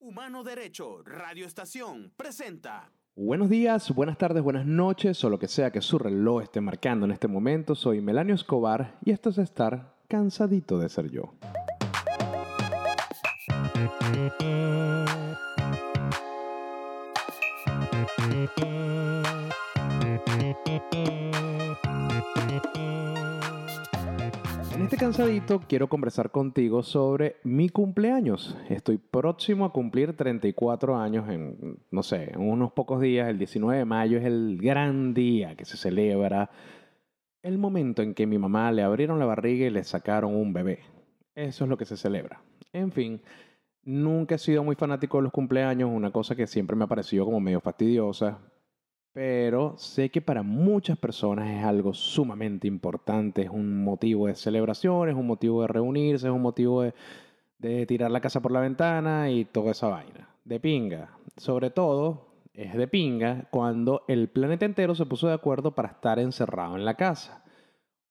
Humano Derecho, Radio Estación, presenta. Buenos días, buenas tardes, buenas noches, o lo que sea que su reloj esté marcando en este momento. Soy Melanio Escobar y esto es estar cansadito de ser yo. En este cansadito quiero conversar contigo sobre mi cumpleaños. Estoy próximo a cumplir 34 años en, no sé, en unos pocos días. El 19 de mayo es el gran día que se celebra. El momento en que mi mamá le abrieron la barriga y le sacaron un bebé. Eso es lo que se celebra. En fin, nunca he sido muy fanático de los cumpleaños, una cosa que siempre me ha parecido como medio fastidiosa, pero sé que para muchas personas es algo sumamente importante, es un motivo de celebración, es un motivo de reunirse, es un motivo de, tirar la casa por la ventana y toda esa vaina. De pinga. Sobre todo es de pinga cuando el planeta entero se puso de acuerdo para estar encerrado en la casa.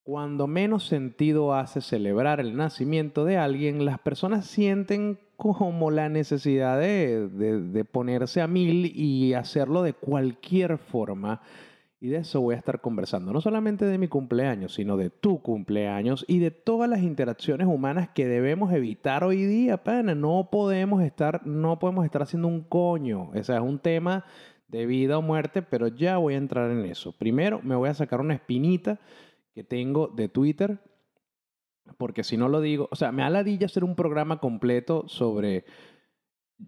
Cuando menos sentido hace celebrar el nacimiento de alguien, las personas sienten como la necesidad de, de, ponerse a mil y hacerlo de cualquier forma. Y de eso voy a estar conversando, no solamente de mi cumpleaños, sino de tu cumpleaños y de todas las interacciones humanas que debemos evitar hoy día, pana. No podemos estar, no podemos estar haciendo un coño. O sea, es un tema de vida o muerte, pero ya voy a entrar en eso. Primero me voy a sacar una espinita que tengo de Twitter, porque si no lo digo, o sea, me aladilla hacer un programa completo sobre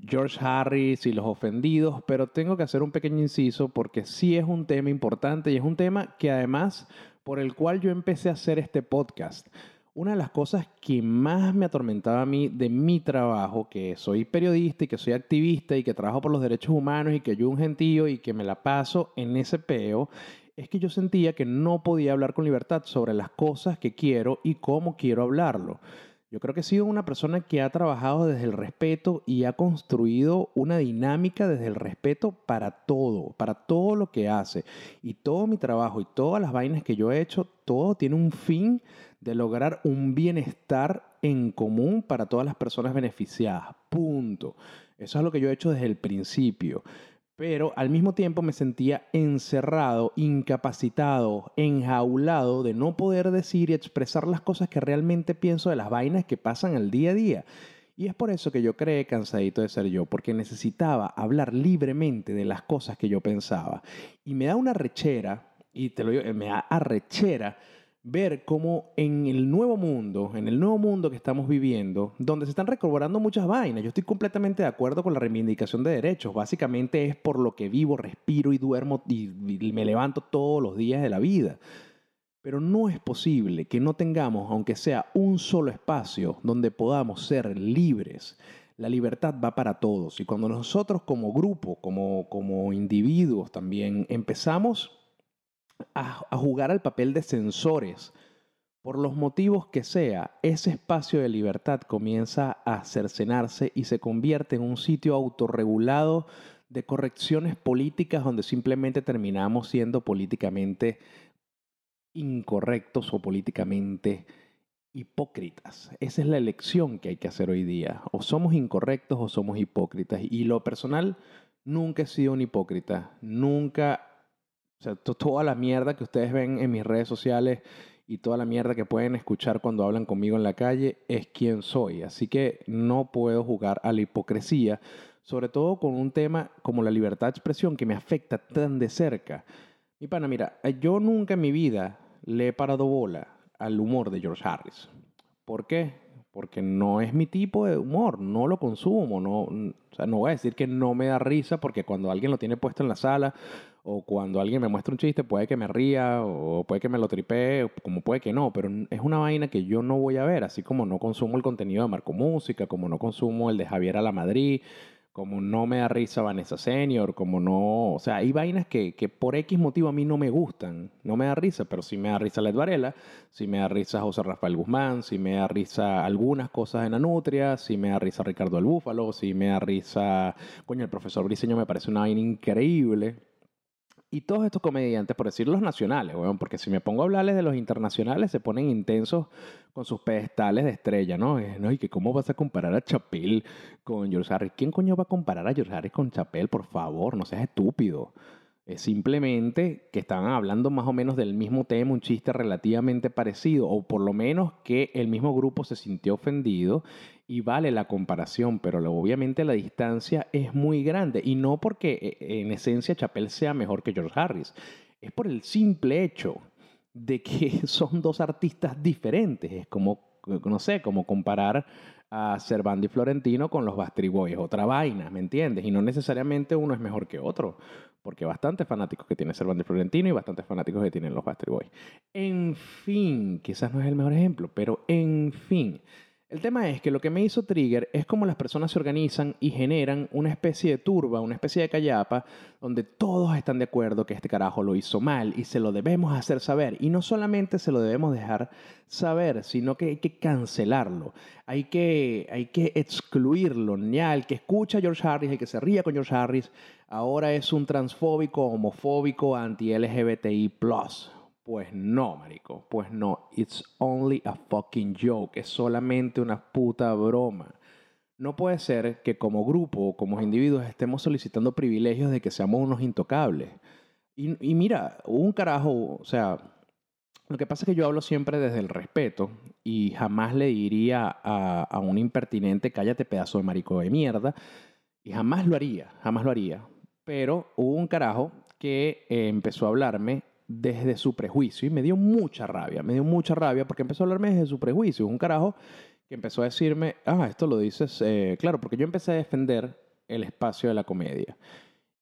George Harris y los ofendidos, pero tengo que hacer un pequeño inciso porque sí es un tema importante y es un tema que además por el cual yo empecé a hacer este podcast. Una de las cosas que más me atormentaba a mí de mi trabajo, que soy periodista y que soy activista y que trabajo por los derechos humanos y que yo un gentío y que me la paso en ese peo, es que yo sentía que no podía hablar con libertad sobre las cosas que quiero y cómo quiero hablarlo. Yo creo que he sido una persona que ha trabajado desde el respeto y ha construido una dinámica desde el respeto para todo, para todo lo que hace. Y todo mi trabajo y todas las vainas que yo he hecho, todo tiene un fin de lograr un bienestar en común para todas las personas beneficiadas. Punto. Eso es lo que yo he hecho desde el principio pero al mismo tiempo me sentía encerrado, incapacitado, enjaulado de no poder decir y expresar las cosas que realmente pienso de las vainas que pasan al día a día. Y es por eso que yo creé Cansadito de Ser Yo, porque necesitaba hablar libremente de las cosas que yo pensaba. Y me da una rechera, y te lo digo, me da arrechera ver cómo en el nuevo mundo, en el nuevo mundo que estamos viviendo, donde se están recobrando muchas vainas, yo estoy completamente de acuerdo con la reivindicación de derechos. Básicamente es por lo que vivo, respiro y duermo y, me levanto todos los días de la vida. Pero no es posible que no tengamos, aunque sea un solo espacio, donde podamos ser libres. La libertad va para todos. Y cuando nosotros como grupo, como, como individuos también empezamos a, jugar al papel de censores, por los motivos que sea, ese espacio de libertad comienza a cercenarse y se convierte en un sitio autorregulado de correcciones políticas donde simplemente terminamos siendo políticamente incorrectos o políticamente hipócritas. Esa es la elección que hay que hacer hoy día. O somos incorrectos o somos hipócritas. Y lo personal, nunca he sido un hipócrita. Nunca o sea, toda la mierda que ustedes ven en mis redes sociales y toda la mierda que pueden escuchar cuando hablan conmigo en la calle es quien soy. Así que no puedo jugar a la hipocresía, sobre todo con un tema como la libertad de expresión que me afecta tan de cerca. Mi pana, mira, yo nunca en mi vida le he parado bola al humor de George Harris. ¿Por qué? Porque no es mi tipo de humor, no lo consumo, no, o sea, no voy a decir que no me da risa porque cuando alguien lo tiene puesto en la sala o cuando alguien me muestra un chiste, puede que me ría o puede que me lo tripee, como puede que no, pero es una vaina que yo no voy a ver, así como no consumo el contenido de Marco Música, como no consumo el de Javier a la Madrid, como no me da risa Vanessa Senior, como no, o sea, hay vainas que, que, por X motivo a mí no me gustan, no me da risa, pero sí me da risa Led Varela, sí me da risa José Rafael Guzmán, sí me da risa algunas cosas de Nanutria, sí me da risa Ricardo el Búfalo, sí me da risa, coño, el profesor Briseño me parece una vaina increíble, Y todos estos comediantes, por decir los nacionales, weón, porque si me pongo a hablarles de los internacionales, se ponen intensos con sus pedestales de estrella, ¿no? ¿no? Y que cómo vas a comparar a Chappelle con George Harris. ¿Quién coño va a comparar a George Harris con Chappelle? Por favor, no seas estúpido. Es simplemente que estaban hablando más o menos del mismo tema, un chiste relativamente parecido, o por lo menos que el mismo grupo se sintió ofendido y vale la comparación, pero obviamente la distancia es muy grande y no porque eh, en esencia Chappelle sea mejor que George Harris, es por el simple hecho de que son dos artistas diferentes, es como, no sé, como comparar a Cervandi Florentino con los Bastry Boys, otra vaina, ¿me entiendes? Y no necesariamente uno es mejor que otro porque bastantes fanáticos que tiene Cervantes Florentino y bastantes fanáticos que tienen los Bastard Boys. En fin, quizás no es el mejor ejemplo, pero en fin. El tema es que lo que me hizo Trigger es como las personas se organizan y generan una especie de turba, una especie de callapa, donde todos están de acuerdo que este carajo lo hizo mal y se lo debemos hacer saber. Y no solamente se lo debemos dejar saber, sino que hay que cancelarlo, hay que, hay que excluirlo. Ya el que escucha a George Harris, el que se ría con George Harris, ahora es un transfóbico, homofóbico, anti-LGBTI. Pues no, marico, pues no. It's only a fucking joke. Es solamente una puta broma. No puede ser que como grupo o como individuos estemos solicitando privilegios de que seamos unos intocables. Y, mira, un carajo, o sea, lo que pasa es que yo hablo siempre desde el respeto y jamás le diría a, a un impertinente, cállate pedazo de marico de mierda, y jamás lo haría, jamás lo haría. Pero hubo un carajo que eh, empezó a hablarme desde su prejuicio y me dio mucha rabia, me dio mucha rabia porque empezó a hablarme desde su prejuicio. Un carajo que empezó a decirme, ah, esto lo dices, eh, claro, porque yo empecé a defender el espacio de la comedia.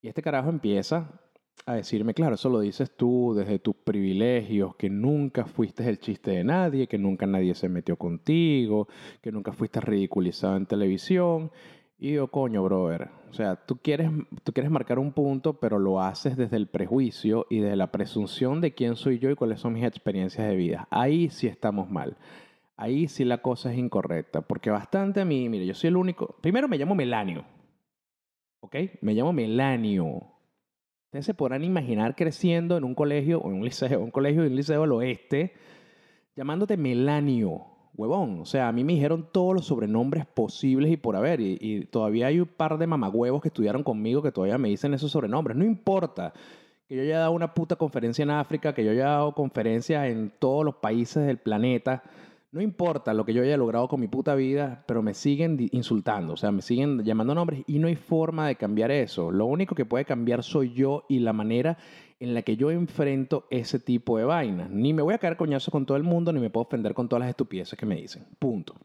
Y este carajo empieza a decirme, claro, eso lo dices tú desde tus privilegios, que nunca fuiste el chiste de nadie, que nunca nadie se metió contigo, que nunca fuiste ridiculizado en televisión. Y yo, coño, brother, o sea, tú quieres, tú quieres marcar un punto, pero lo haces desde el prejuicio y desde la presunción de quién soy yo y cuáles son mis experiencias de vida. Ahí sí estamos mal. Ahí sí la cosa es incorrecta. Porque bastante a mí, mire, yo soy el único. Primero me llamo Melanio. ¿Ok? Me llamo Melanio. Ustedes se podrán imaginar creciendo en un colegio, o en un liceo, un colegio de un liceo del oeste, llamándote Melanio huevón. O sea, a mí me dijeron todos los sobrenombres posibles y por haber. Y, todavía hay un par de mamagüevos que estudiaron conmigo que todavía me dicen esos sobrenombres. No importa que yo haya dado una puta conferencia en África, que yo haya dado conferencias en todos los países del planeta. No importa lo que yo haya logrado con mi puta vida, pero me siguen insultando, o sea, me siguen llamando nombres y no hay forma de cambiar eso. Lo único que puede cambiar soy yo y la manera en la que yo enfrento ese tipo de vainas. Ni me voy a caer coñazo con todo el mundo, ni me puedo ofender con todas las estupideces que me dicen. Punto.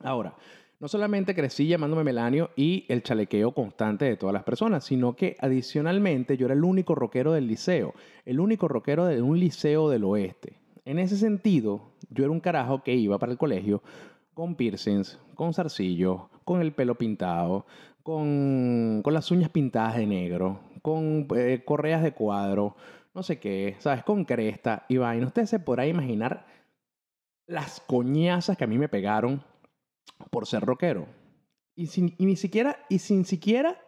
Ahora, no solamente crecí llamándome Melanio y el chalequeo constante de todas las personas, sino que adicionalmente yo era el único rockero del liceo, el único rockero de un liceo del oeste. En ese sentido, yo era un carajo que iba para el colegio con piercings, con zarcillos, con el pelo pintado, con, con las uñas pintadas de negro, con eh, correas de cuadro, no sé qué, ¿sabes? Con cresta y vaina. Ustedes se podrán imaginar las coñazas que a mí me pegaron por ser rockero. Y, sin, ni siquiera, y sin siquiera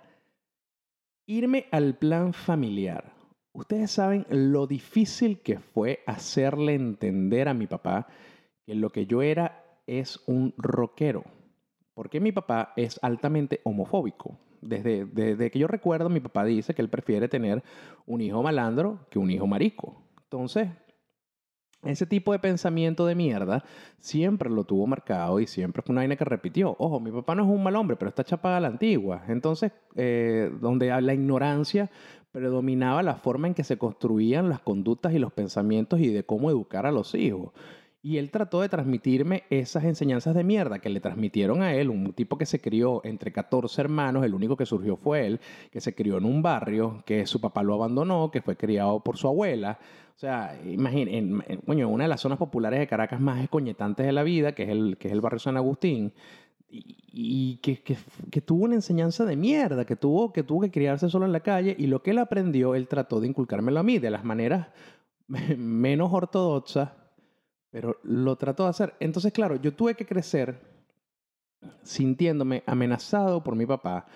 irme al plan familiar. Ustedes saben lo difícil que fue hacerle entender a mi papá que lo que yo era es un rockero. Porque mi papá es altamente homofóbico. Desde, que yo recuerdo, mi papá dice que él prefiere tener un hijo malandro que un hijo marico. Entonces, ese tipo de pensamiento de mierda siempre lo tuvo marcado y siempre fue una vaina que repitió. Ojo, mi papá no es un mal hombre, pero está chapada a la antigua. Entonces, eh, donde la ignorancia predominaba la forma en que se construían las conductas y los pensamientos y de cómo educar a los hijos. Y él trató de transmitirme esas enseñanzas de mierda que le transmitieron a él, un tipo que se crió entre 14 hermanos, el único que surgió fue él, que se crió en un barrio, que su papá lo abandonó, que fue criado por su abuela. O sea, imagínense, en, una de las zonas populares de Caracas más escoñetantes de la vida, que es el, que es el barrio San Agustín, y, que, que, que, tuvo una enseñanza de mierda, que tuvo, que tuvo que criarse solo en la calle, y lo que él aprendió, él trató de inculcármelo a mí de las maneras menos ortodoxas pero lo trató de hacer. Entonces, claro, yo tuve que crecer sintiéndome amenazado por mi papá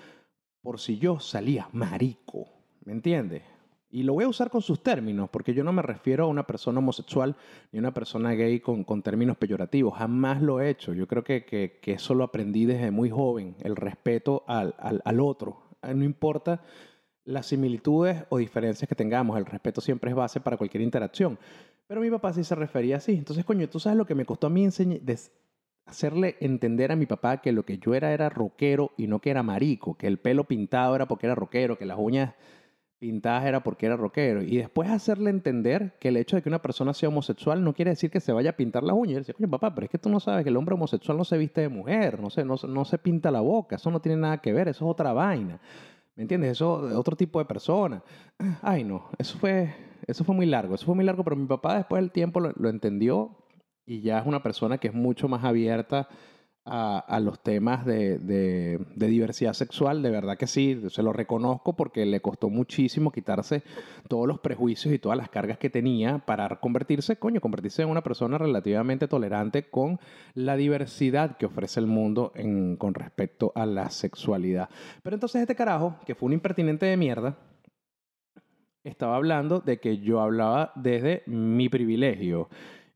por si yo salía marico. ¿Me entiendes? Y lo voy a usar con sus términos, porque yo no me refiero a una persona homosexual ni a una persona gay con, con términos peyorativos. Jamás lo he hecho. Yo creo que, que, que eso lo aprendí desde muy joven, el respeto al, al, al otro. No importa las similitudes o diferencias que tengamos, el respeto siempre es base para cualquier interacción. Pero mi papá sí se refería así. Entonces, coño, tú sabes lo que me costó a mí hacerle entender a mi papá que lo que yo era era rockero y no que era marico, que el pelo pintado era porque era rockero, que las uñas pintadas era porque era rockero. Y después hacerle entender que el hecho de que una persona sea homosexual no quiere decir que se vaya a pintar las uñas. Y él decía, coño, papá, pero es que tú no sabes que el hombre homosexual no se viste de mujer, no se, no, no se pinta la boca, eso no tiene nada que ver, eso es otra vaina. ¿Me entiendes? Eso es otro tipo de persona. Ay, no, eso fue, eso fue muy largo, eso fue muy largo, pero mi papá después del tiempo lo, lo entendió y ya es una persona que es mucho más abierta a, los temas de, de, de, diversidad sexual, de verdad que sí, se lo reconozco porque le costó muchísimo quitarse todos los prejuicios y todas las cargas que tenía para convertirse, coño, convertirse en una persona relativamente tolerante con la diversidad que ofrece el mundo en, con respecto a la sexualidad. Pero entonces este carajo, que fue un impertinente de mierda, estaba hablando de que yo hablaba desde mi privilegio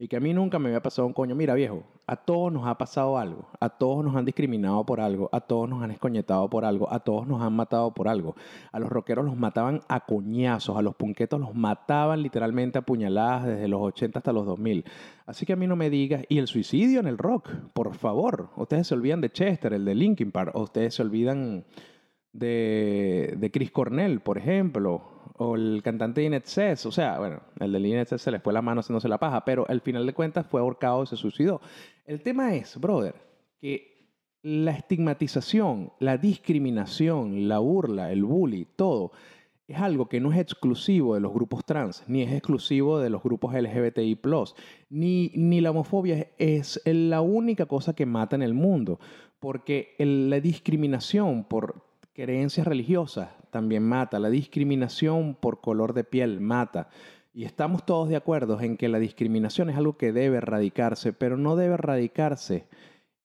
y que a mí nunca me había pasado un coño. Mira, viejo, a todos nos ha pasado algo, a todos nos han discriminado por algo, a todos nos han escoñetado por algo, a todos nos han matado por algo. A los rockeros los mataban a coñazos, a los punquetos los mataban literalmente a puñaladas desde los 80 hasta los 2000. Así que a mí no me digas, y el suicidio en el rock, por favor. Ustedes se olvidan de Chester, el de Linkin Park, o ustedes se olvidan de, de Chris Cornell, por ejemplo, o el cantante de Inet o sea, bueno, el de Inet se le fue la mano haciéndose la paja, pero al final de cuentas fue ahorcado y se suicidó. El tema es, brother, que la estigmatización, la discriminación, la burla, el bully, todo, es algo que no es exclusivo de los grupos trans, ni es exclusivo de los grupos LGBTI, ni, ni la homofobia es la única cosa que mata en el mundo, porque la discriminación por creencias religiosas también mata, la discriminación por color de piel mata. Y estamos todos de acuerdo en que la discriminación es algo que debe erradicarse, pero no debe erradicarse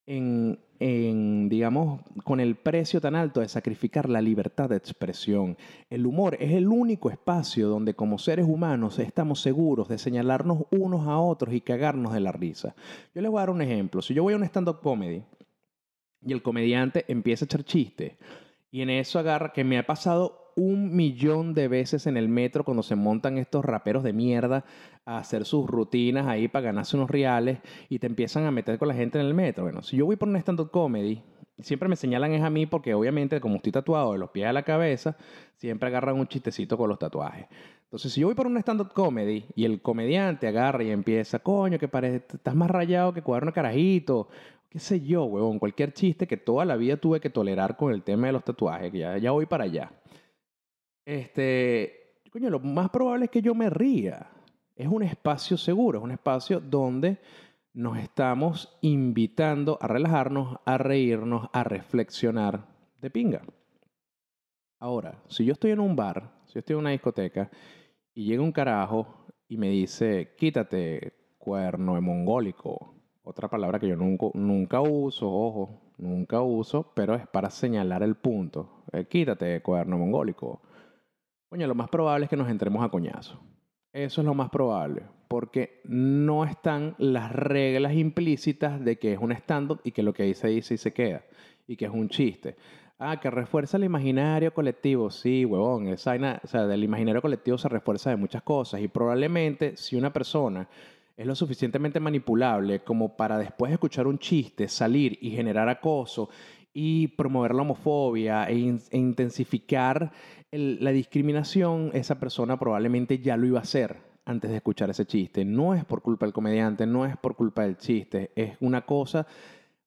en, en, digamos, con el precio tan alto de sacrificar la libertad de expresión. El humor es el único espacio donde como seres humanos estamos seguros de señalarnos unos a otros y cagarnos de la risa. Yo les voy a dar un ejemplo. Si yo voy a un stand-up comedy y el comediante empieza a echar chistes, y en eso agarra, que me ha pasado un millón de veces en el metro cuando se montan estos raperos de mierda a hacer sus rutinas ahí para ganarse unos reales y te empiezan a meter con la gente en el metro. Bueno, si yo voy por un stand-up comedy, siempre me señalan es a mí porque obviamente como estoy tatuado de los pies a la cabeza, siempre agarran un chistecito con los tatuajes. Entonces, si yo voy por un stand-up comedy y el comediante agarra y empieza, coño, que parece, estás más rayado que cuaderno carajito, qué sé yo, huevón, cualquier chiste que toda la vida tuve que tolerar con el tema de los tatuajes, que ya, ya voy para allá. Este, coño, lo más probable es que yo me ría. Es un espacio seguro, es un espacio donde nos estamos invitando a relajarnos, a reírnos, a reflexionar de pinga. Ahora, si yo estoy en un bar, si yo estoy en una discoteca y llega un carajo y me dice, quítate, cuerno de mongólico, otra palabra que yo nunca, nunca uso, ojo, nunca uso, pero es para señalar el punto. Eh, quítate, cuaderno mongólico. Coño, lo más probable es que nos entremos a coñazo. Eso es lo más probable, porque no están las reglas implícitas de que es un stand-up y que lo que se dice y se queda, y que es un chiste. Ah, que refuerza el imaginario colectivo. Sí, huevón. Esa, o sea, del imaginario colectivo se refuerza de muchas cosas. Y probablemente si una persona es lo suficientemente manipulable como para después de escuchar un chiste salir y generar acoso y promover la homofobia e, e intensificar la discriminación, esa persona probablemente ya lo iba a hacer antes de escuchar ese chiste. No es por culpa del comediante, no es por culpa del chiste, es una cosa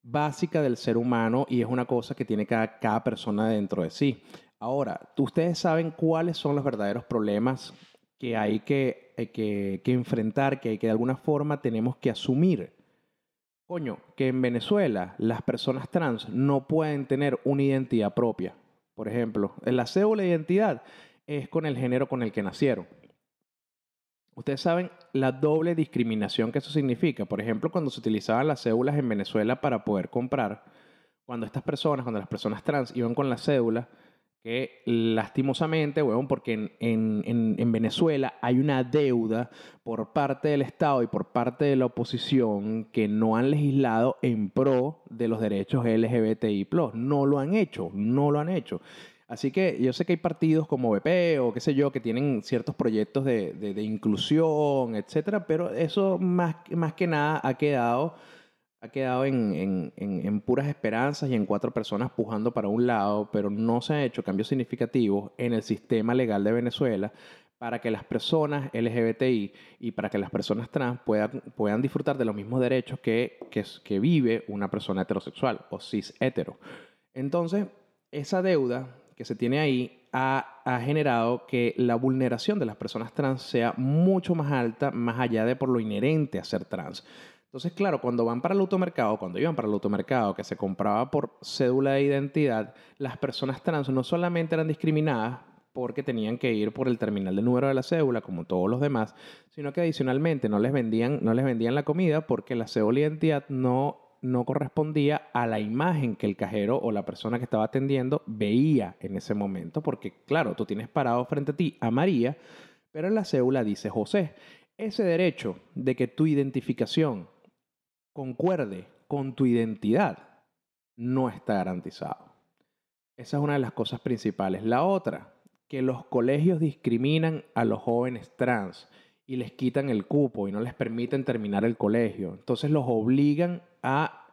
básica del ser humano y es una cosa que tiene cada, cada persona dentro de sí. Ahora, ustedes saben cuáles son los verdaderos problemas que hay que, eh, que, que enfrentar, que, que de alguna forma tenemos que asumir. Coño, que en Venezuela las personas trans no pueden tener una identidad propia. Por ejemplo, la cédula de identidad es con el género con el que nacieron. Ustedes saben la doble discriminación que eso significa. Por ejemplo, cuando se utilizaban las cédulas en Venezuela para poder comprar, cuando estas personas, cuando las personas trans iban con la cédula, que lastimosamente, huevón, porque en, en- en- en Venezuela hay una deuda por parte del Estado y por parte de la oposición que no han legislado en pro de los derechos LGBTI+. No lo han hecho, no lo han hecho. Así que yo sé que hay partidos como BP o qué sé yo que tienen ciertos proyectos de, de- de inclusión, etcétera, pero eso más, más que nada ha quedado, ha quedado en, en- en- puras esperanzas y en cuatro personas pujando para un lado, pero no se han hecho cambios significativos en el sistema legal de Venezuela para que las personas LGBTI y para que las personas trans puedan, puedan disfrutar de los mismos derechos que, que, que vive una persona heterosexual o cis hetero. Entonces, esa deuda que se tiene ahí ha, ha generado que la vulneración de las personas trans sea mucho más alta, más allá de por lo inherente a ser trans. Entonces, claro, cuando van para el automercado, cuando iban para el automercado, que se compraba por cédula de identidad, las personas trans no solamente eran discriminadas porque tenían que ir por el terminal de número de la cédula, como todos los demás, sino que adicionalmente no les vendían, no les vendían la comida porque la cédula de identidad no no correspondía a la imagen que el cajero o la persona que estaba atendiendo veía en ese momento, porque claro, tú tienes parado frente a ti a María, pero en la cédula dice José. Ese derecho de que tu identificación concuerde con tu identidad no está garantizado. Esa es una de las cosas principales. La otra, que los colegios discriminan a los jóvenes trans y les quitan el cupo y no les permiten terminar el colegio. Entonces los obligan a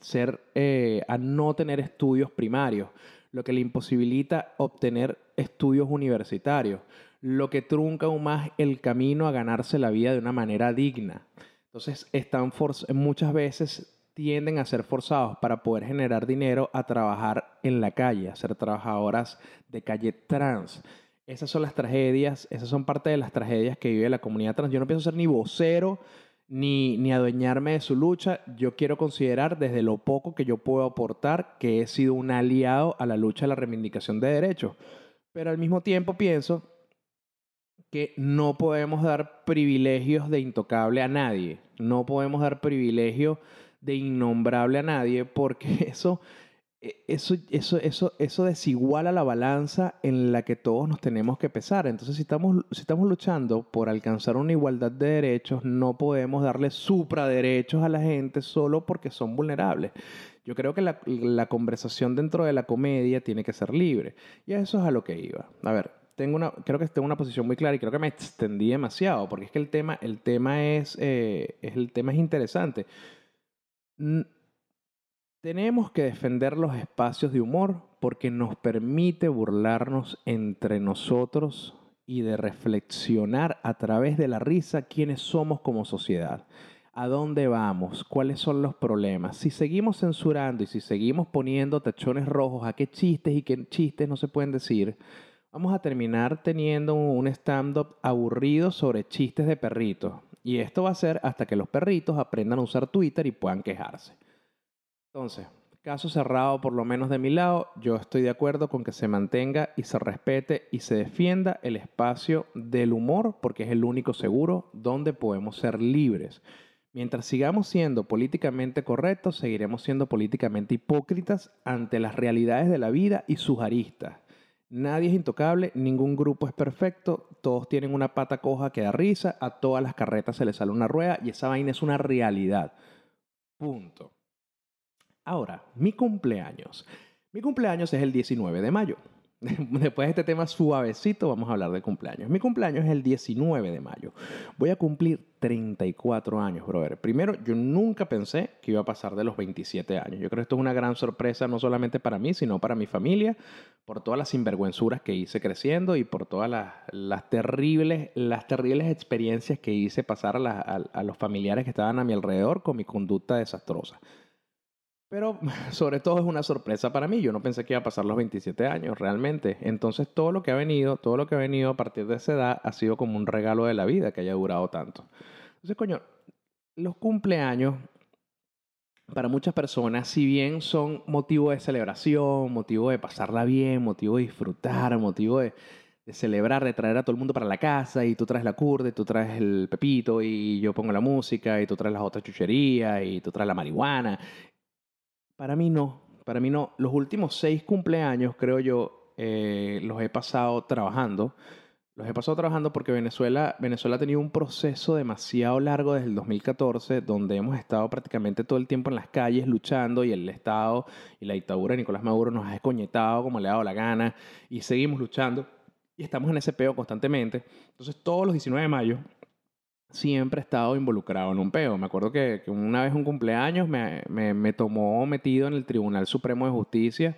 ser, eh, a no tener estudios primarios, lo que le imposibilita obtener estudios universitarios, lo que trunca aún más el camino a ganarse la vida de una manera digna. Entonces están muchas veces tienden a ser forzados para poder generar dinero a trabajar en la calle, a ser trabajadoras de calle trans. Esas son las tragedias, esas son parte de las tragedias que vive la comunidad trans. Yo no pienso ser ni vocero ni, ni adueñarme de su lucha. Yo quiero considerar desde lo poco que yo puedo aportar que he sido un aliado a la lucha de la reivindicación de derechos. Pero al mismo tiempo pienso que no podemos dar privilegios de intocable a nadie. No podemos dar privilegios de innombrable a nadie porque eso eso, eso, eso, eso desiguala la balanza en la que todos nos tenemos que pesar. Entonces, si estamos, si estamos luchando por alcanzar una igualdad de derechos, no podemos darle supraderechos a la gente solo porque son vulnerables. Yo creo que la, la, conversación dentro de la comedia tiene que ser libre. Y a eso es a lo que iba. A ver, tengo una, creo que tengo una posición muy clara y creo que me extendí demasiado, porque es que el tema, el tema, es, eh, el tema es interesante. Tenemos que defender los espacios de humor porque nos permite burlarnos entre nosotros y de reflexionar a través de la risa quiénes somos como sociedad, a dónde vamos, cuáles son los problemas. Si seguimos censurando y si seguimos poniendo tachones rojos a qué chistes y qué chistes no se pueden decir, vamos a terminar teniendo un stand-up aburrido sobre chistes de perritos. Y esto va a ser hasta que los perritos aprendan a usar Twitter y puedan quejarse. Entonces, caso cerrado por lo menos de mi lado, yo estoy de acuerdo con que se mantenga y se respete y se defienda el espacio del humor porque es el único seguro donde podemos ser libres. Mientras sigamos siendo políticamente correctos, seguiremos siendo políticamente hipócritas ante las realidades de la vida y sus aristas. Nadie es intocable, ningún grupo es perfecto, todos tienen una pata coja que da risa, a todas las carretas se les sale una rueda y esa vaina es una realidad. Punto. Ahora, mi cumpleaños. Mi cumpleaños es el 19 de mayo. Después de este tema suavecito, vamos a hablar de cumpleaños. Mi cumpleaños es el 19 de mayo. Voy a cumplir 34 años, brother. Primero, yo nunca pensé que iba a pasar de los 27 años. Yo creo que esto es una gran sorpresa, no solamente para mí, sino para mi familia, por todas las sinvergüenzuras que hice creciendo y por todas las, terribles, las terribles experiencias que hice pasar a los familiares que estaban a mi alrededor con mi conducta desastrosa. Pero sobre todo es una sorpresa para mí. Yo no pensé que iba a pasar los 27 años realmente. Entonces todo lo que ha venido, todo lo que ha venido a partir de esa edad ha sido como un regalo de la vida que haya durado tanto. Entonces, coño, los cumpleaños para muchas personas, si bien son motivo de celebración, motivo de pasarla bien, motivo de disfrutar, motivo de, celebrar, de traer a todo el mundo para la casa y tú traes la curda tú traes el pepito y yo pongo la música y tú traes las otras chucherías y tú traes la marihuana para mí no, para mí no. Los últimos seis cumpleaños, creo yo, eh, los he pasado trabajando. Los he pasado trabajando porque Venezuela, Venezuela ha tenido un proceso demasiado largo desde el 2014, donde hemos estado prácticamente todo el tiempo en las calles luchando y el Estado y la dictadura de Nicolás Maduro nos ha escoñetado como le ha dado la gana y seguimos luchando y estamos en ese peo constantemente. Entonces todos los 19 de mayo siempre he estado involucrado en un peo. Me acuerdo que, una vez un cumpleaños me, me, me tomó metido en el Tribunal Supremo de Justicia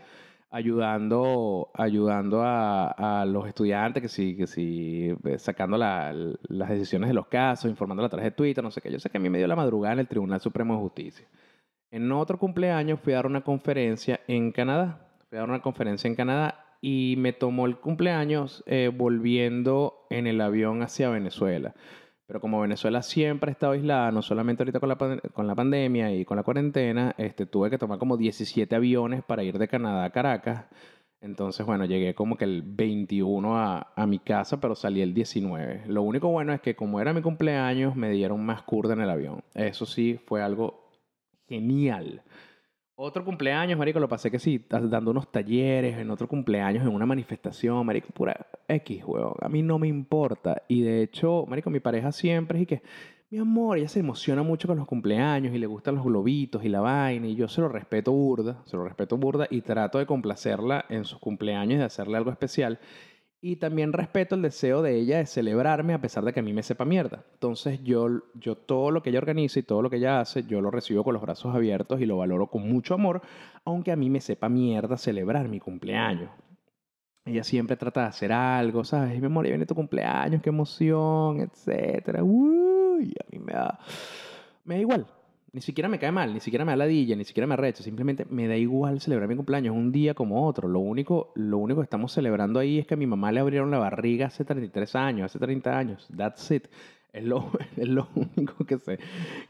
ayudando, ayudando a, a, los estudiantes, que sí, que sí, eh, sacando las decisiones de los casos, informando a través de Twitter, no sé qué. Yo sé que a mí me dio la madrugada en el Tribunal Supremo de Justicia. En otro cumpleaños fui a dar una conferencia en Canadá. Fui a dar una conferencia en Canadá y me tomó el cumpleaños eh, volviendo en el avión hacia Venezuela. Pero como Venezuela siempre ha estado aislada, no solamente ahorita con la, con la pandemia y con la cuarentena, este, tuve que tomar como 17 aviones para ir de Canadá a Caracas. Entonces, bueno, llegué como que el 21 a, a mi casa, pero salí el 19. Lo único bueno es que como era mi cumpleaños, me dieron más curda en el avión. Eso sí, fue algo genial. Otro cumpleaños, marico, lo pasé que sí, dando unos talleres, en otro cumpleaños, en una manifestación, marico, pura X, weón. A mí no me importa. Y de hecho, marico, mi pareja siempre es y que, mi amor, ella se emociona mucho con los cumpleaños y le gustan los globitos y la vaina. Y yo se lo respeto burda, se lo respeto burda y trato de complacerla en sus cumpleaños de hacerle algo especial. Y también respeto el deseo de ella de celebrarme a pesar de que a mí me sepa mierda. Entonces yo, yo todo lo que ella organiza y todo lo que ella hace, yo lo recibo con los brazos abiertos y lo valoro con mucho amor, aunque a mí me sepa mierda celebrar mi cumpleaños. Ella siempre trata de hacer algo, ¿sabes? Mi amor, viene tu cumpleaños, qué emoción, etcétera. Uy, a mí me da, me da igual. Ni siquiera me cae mal, ni siquiera me da ladilla, ni siquiera me arrecho. Simplemente me da igual celebrar mi cumpleaños un día como otro. Lo único, lo único que estamos celebrando ahí es que a mi mamá le abrieron la barriga hace 33 años, hace 30 años. That's it. Es lo, es lo único que se,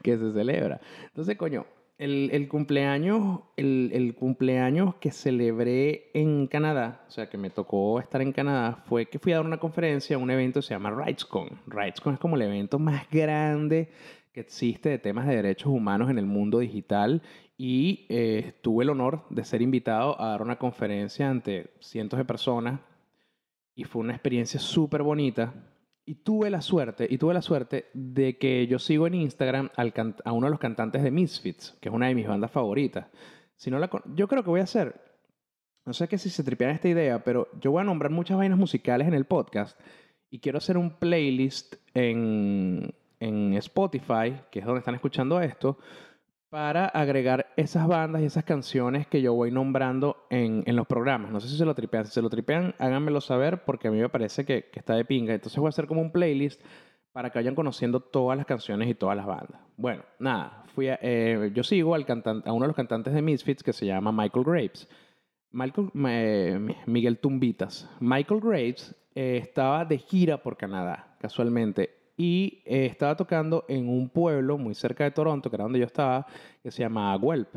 que se celebra. Entonces, coño, el, el cumpleaños, el, el, cumpleaños que celebré en Canadá, o sea, que me tocó estar en Canadá, fue que fui a dar una conferencia, un evento que se llama RightsCon. RightsCon es como el evento más grande que existe de temas de derechos humanos en el mundo digital y eh, tuve el honor de ser invitado a dar una conferencia ante cientos de personas y fue una experiencia súper bonita y tuve la suerte y tuve la suerte de que yo sigo en Instagram al a uno de los cantantes de Misfits que es una de mis bandas favoritas. Si no la yo creo que voy a hacer no sé qué si se tripean esta idea pero yo voy a nombrar muchas vainas musicales en el podcast y quiero hacer un playlist en en Spotify, que es donde están escuchando esto, para agregar esas bandas y esas canciones que yo voy nombrando en, en, los programas. No sé si se lo tripean. Si se lo tripean, háganmelo saber porque a mí me parece que, que, está de pinga. Entonces voy a hacer como un playlist para que vayan conociendo todas las canciones y todas las bandas. Bueno, nada, fui eh, yo sigo al cantante, a uno de los cantantes de Misfits que se llama Michael Graves. Michael, eh, Miguel Tumbitas. Michael Graves eh, estaba de gira por Canadá, casualmente y eh, estaba tocando en un pueblo muy cerca de Toronto, que era donde yo estaba, que se llama Guelph.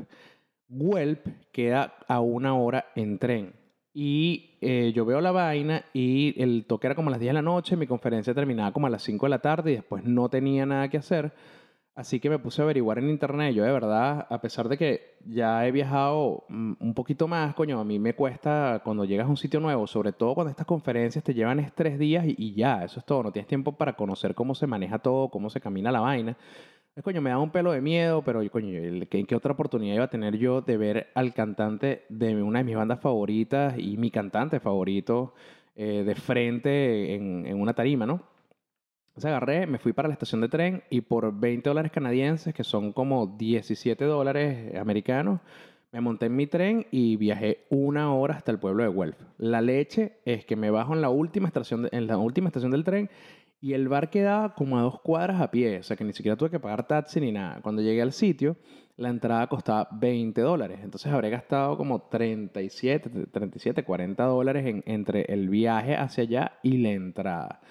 Guelph queda a una hora en tren. Y eh, yo veo la vaina y el toque era como a las 10 de la noche, mi conferencia terminaba como a las 5 de la tarde y después no tenía nada que hacer. Así que me puse a averiguar en internet. Yo de verdad, a pesar de que ya he viajado un poquito más, coño, a mí me cuesta cuando llegas a un sitio nuevo, sobre todo cuando estas conferencias te llevan tres días y, ya, eso es todo. No tienes tiempo para conocer cómo se maneja todo, cómo se camina la vaina. Es, coño, me da un pelo de miedo, pero coño, ¿qué, ¿qué otra oportunidad iba a tener yo de ver al cantante de una de mis bandas favoritas y mi cantante favorito eh, de frente en, en una tarima, ¿no? Entonces agarré, me fui para la estación de tren y por 20 dólares canadienses, que son como 17 dólares americanos, me monté en mi tren y viajé una hora hasta el pueblo de Guelph. La leche es que me bajo en la última estación, en la última estación del tren y el bar quedaba como a dos cuadras a pie, o sea que ni siquiera tuve que pagar taxi ni nada. Cuando llegué al sitio, la entrada costaba 20 dólares, entonces habré gastado como 37, 37, 40 dólares entre el viaje hacia allá y la entrada.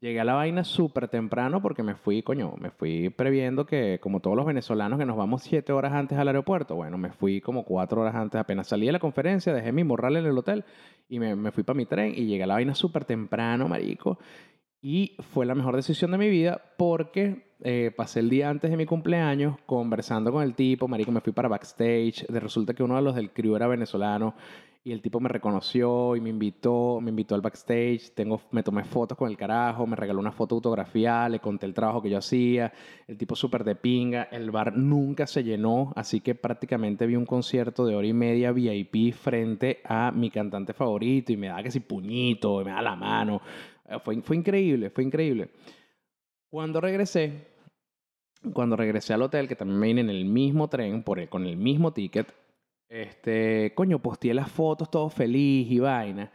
Llegué a la vaina súper temprano porque me fui, coño, me fui previendo que, como todos los venezolanos, que nos vamos siete horas antes al aeropuerto. Bueno, me fui como cuatro horas antes, apenas salí de la conferencia, dejé mi morral en el hotel y me, me fui para mi tren y llegué a la vaina súper temprano, marico. Y fue la mejor decisión de mi vida porque eh, pasé el día antes de mi cumpleaños conversando con el tipo, marico, me fui para backstage. Resulta que uno de los del crew era venezolano Y el tipo me reconoció y me invitó, me invitó al backstage. Tengo, me tomé fotos con el carajo, me regaló una foto autografiada, le conté el trabajo que yo hacía. El tipo súper de pinga. El bar nunca se llenó, así que prácticamente vi un concierto de hora y media VIP frente a mi cantante favorito y me da que si puñito, y me da la mano. Eh, Fue, fue increíble, fue increíble. Cuando regresé, cuando regresé al hotel, que también me vine en el mismo tren, por el- con el mismo ticket, este, coño, posteé las fotos todo feliz y vaina.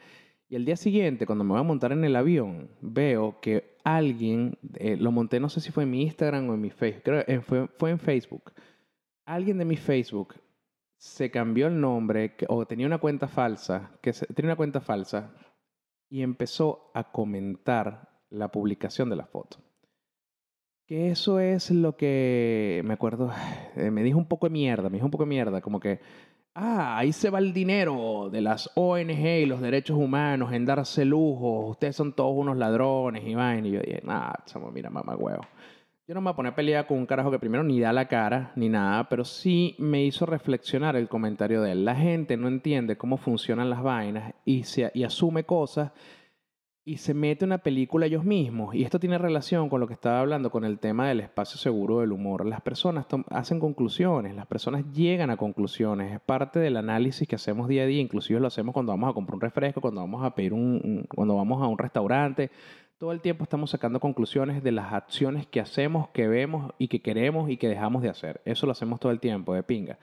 Y el día siguiente, cuando me voy a montar en el avión, veo que alguien, eh, lo monté, no sé si fue en mi Instagram o en mi Facebook, creo que fue, fue en Facebook. Alguien de mi Facebook se cambió el nombre que- o tenía una cuenta falsa, que se- tenía una cuenta falsa y empezó a comentar la publicación de la foto. Que eso es lo que me acuerdo, eh, me dijo un poco de mierda, me dijo un poco de mierda, como que, ah, ahí se va el dinero de las ONG y los derechos humanos en darse lujos, ustedes son todos unos ladrones y. Y yo dije, nah, chamo, mira, mamá huevo. Yo no me voy a poner a pelear con un carajo que primero ni da la cara ni nada, pero sí me hizo reflexionar el comentario de él. La gente no entiende cómo funcionan las vainas y, se, y asume cosas y se mete una película ellos mismos. Y esto tiene relación con lo que estaba hablando, con el tema del espacio seguro del humor. Las personas hacen conclusiones, las personas llegan a conclusiones. Es parte del análisis que hacemos día a día. Inclusive lo hacemos cuando vamos a comprar un refresco, cuando vamos a pedir un- cuando vamos a un restaurante. Todo el tiempo estamos sacando conclusiones de las acciones que hacemos, que vemos y que queremos y que dejamos de hacer. Eso lo hacemos todo el tiempo, de pinga.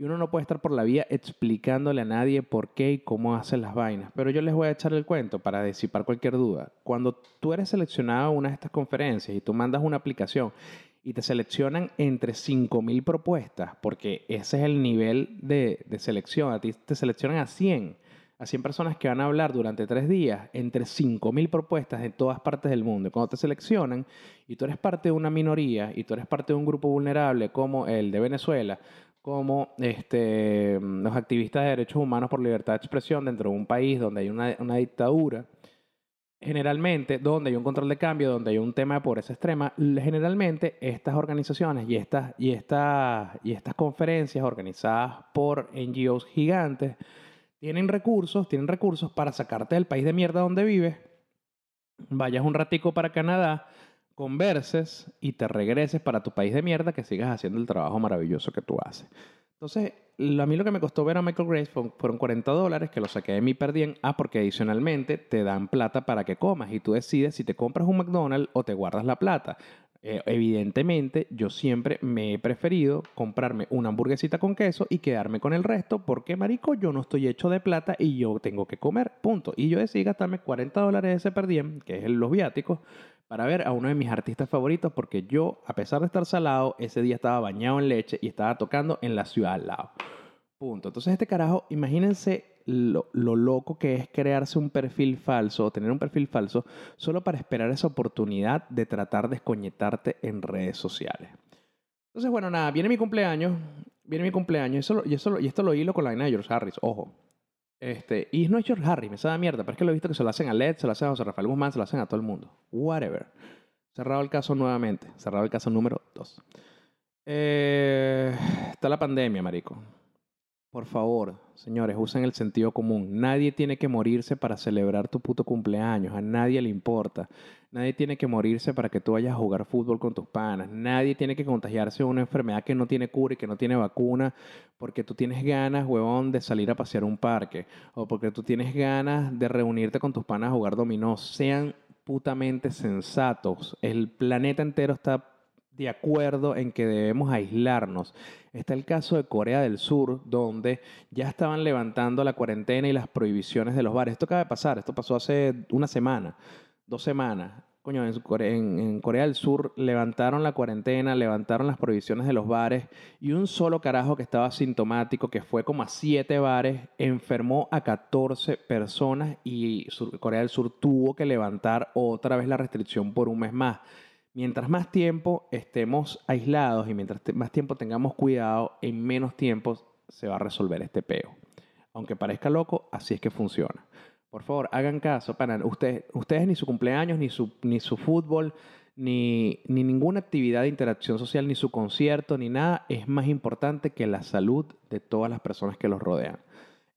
Y uno no puede estar por la vía explicándole a nadie por qué y cómo hacen las vainas. Pero yo les voy a echar el cuento para disipar cualquier duda. Cuando tú eres seleccionado a una de estas conferencias y tú mandas una aplicación y te seleccionan entre 5.000 propuestas, porque ese es el nivel de, de selección, a ti te seleccionan a 100, a 100 personas que van a hablar durante tres días, entre 5.000 propuestas de todas partes del mundo. Y Cuando te seleccionan y tú eres parte de una minoría y tú eres parte de un grupo vulnerable como el de Venezuela, como este, los activistas de derechos humanos por libertad de expresión dentro de un país donde hay una, una dictadura, generalmente, donde hay un control de cambio, donde hay un tema de pobreza extrema, generalmente estas organizaciones y estas, y estas, y estas conferencias organizadas por NGOs gigantes tienen recursos, tienen recursos para sacarte del país de mierda donde vives, vayas un ratico para Canadá, converses y te regreses para tu país de mierda que sigas haciendo el trabajo maravilloso que tú haces. Entonces, a mí lo que me costó ver a Michael Grace fue- fueron 40 dólares que lo saqué de mi perdien. Ah, porque adicionalmente te dan plata para que comas y tú decides si te compras un McDonald's o te guardas la plata. Eh, evidentemente, yo siempre me he preferido comprarme una hamburguesita con queso y quedarme con el resto porque, marico, yo no estoy hecho de plata y yo tengo que comer, punto. Y yo decidí gastarme 40 dólares de ese perdiem, que es los viáticos, para ver a uno de mis artistas favoritos porque yo, a pesar de estar salado, ese día estaba bañado en leche y estaba tocando en la ciudad al lado. Punto. Entonces este carajo, imagínense lo, lo loco que es crearse un perfil falso o tener un perfil falso solo para esperar esa oportunidad de tratar de escoñetarte en redes sociales. Entonces, bueno, nada, viene mi cumpleaños, viene mi cumpleaños, eso y, eso, y esto lo hilo con la vaina de George Harris, ojo. Este, y no es George Harris, me sabe mierda, pero es que lo he visto que se lo hacen a Led, se lo hacen a José Rafael Guzmán, se lo hacen a todo el mundo. Whatever. Cerrado el caso nuevamente, cerrado el caso número 2. está la pandemia, marico. Por favor, señores, usen el sentido común. Nadie tiene que morirse para celebrar tu puto cumpleaños. A nadie le importa. Nadie tiene que morirse para que tú vayas a jugar fútbol con tus panas. Nadie tiene que contagiarse de una enfermedad que no tiene cura y que no tiene vacuna porque tú tienes ganas, huevón, de salir a pasear un parque o porque tú tienes ganas de reunirte con tus panas a jugar dominó. Sean putamente sensatos. El planeta entero está de acuerdo en que debemos aislarnos. Está el caso de Corea del Sur, donde ya estaban levantando la cuarentena y las prohibiciones de los bares. Esto acaba de pasar, esto pasó hace una semana, dos semanas. Coño, en Corea, del Sur levantaron la cuarentena, levantaron las prohibiciones de los bares y un solo carajo que estaba sintomático, que fue como a siete bares, enfermó a 14 personas y Corea del Sur tuvo que levantar otra vez la restricción por un mes más. Mientras más tiempo estemos aislados y mientras más tiempo tengamos cuidado, en menos tiempo se va a resolver este peo. Aunque parezca loco, así es que funciona. Por favor, hagan caso, pana. Ustedes, ustedes ni su cumpleaños, ni su, ni su fútbol, ni, ni ninguna actividad de interacción social, ni su concierto, ni nada, es más importante que la salud de todas las personas que los rodean.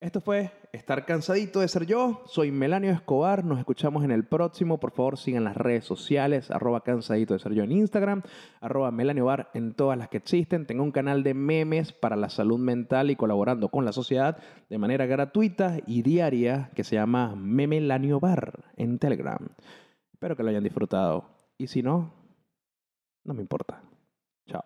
Esto fue Estar cansadito de ser yo. Soy Melanio Escobar. Nos escuchamos en el próximo. Por favor, sigan las redes sociales. Arroba cansadito de ser yo en Instagram. Arroba Melanio Bar en todas las que existen. Tengo un canal de memes para la salud mental y colaborando con la sociedad de manera gratuita y diaria que se llama Memelanio Bar en Telegram. Espero que lo hayan disfrutado. Y si no, no me importa. Chao.